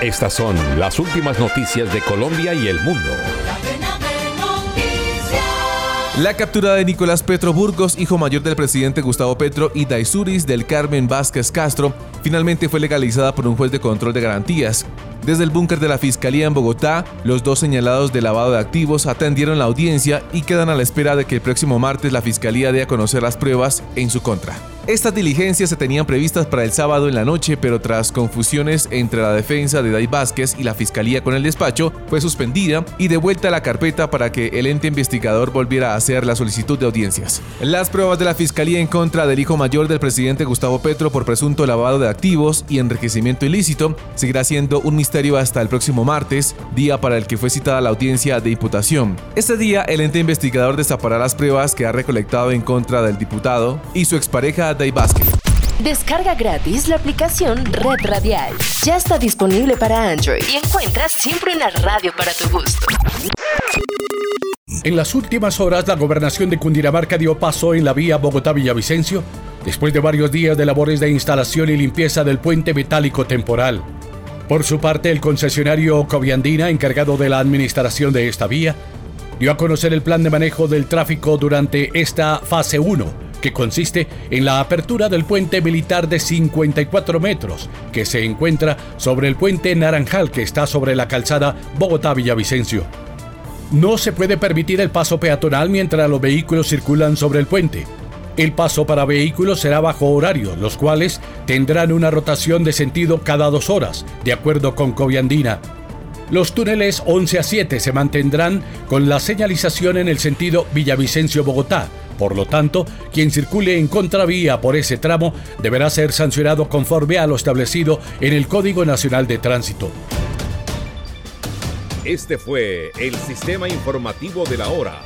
Estas son las últimas noticias de Colombia y el mundo. La captura de Nicolás Petro Burgos, hijo mayor del presidente Gustavo Petro, y Daisuris del Carmen Vázquez Castro, finalmente fue legalizada por un juez de control de garantías. Desde el búnker de la Fiscalía en Bogotá, los dos señalados de lavado de activos atendieron la audiencia y quedan a la espera de que el próximo martes la Fiscalía dé a conocer las pruebas en su contra. Estas diligencias se tenían previstas para el sábado en la noche, pero tras confusiones entre la defensa de Dai Vázquez y la fiscalía con el despacho, fue suspendida y devuelta a la carpeta para que el ente investigador volviera a hacer la solicitud de audiencias. Las pruebas de la fiscalía en contra del hijo mayor del presidente Gustavo Petro por presunto lavado de activos y enriquecimiento ilícito seguirá siendo un misterio hasta el próximo martes, día para el que fue citada la audiencia de imputación. Este día, el ente investigador destapará las pruebas que ha recolectado en contra del diputado y su expareja Descarga gratis la aplicación Red Radial. Ya está disponible para Android y encuentras siempre una radio para tu gusto. En las últimas horas, la gobernación de Cundinamarca dio paso en la vía Bogotá-Villavicencio, después de varios días de labores de instalación y limpieza del puente metálico temporal. Por su parte, el concesionario Coviandina, encargado de la administración de esta vía, dio a conocer el plan de manejo del tráfico durante esta fase 1 que consiste en la apertura del puente militar de 54 metros, que se encuentra sobre el puente Naranjal que está sobre la calzada Bogotá-Villavicencio. No se puede permitir el paso peatonal mientras los vehículos circulan sobre el puente. El paso para vehículos será bajo horario, los cuales tendrán una rotación de sentido cada dos horas, de acuerdo con Coviandina. Los túneles 11 a 7 se mantendrán con la señalización en el sentido Villavicencio-Bogotá, por lo tanto, quien circule en contravía por ese tramo deberá ser sancionado conforme a lo establecido en el Código Nacional de Tránsito. Este fue el sistema informativo de la hora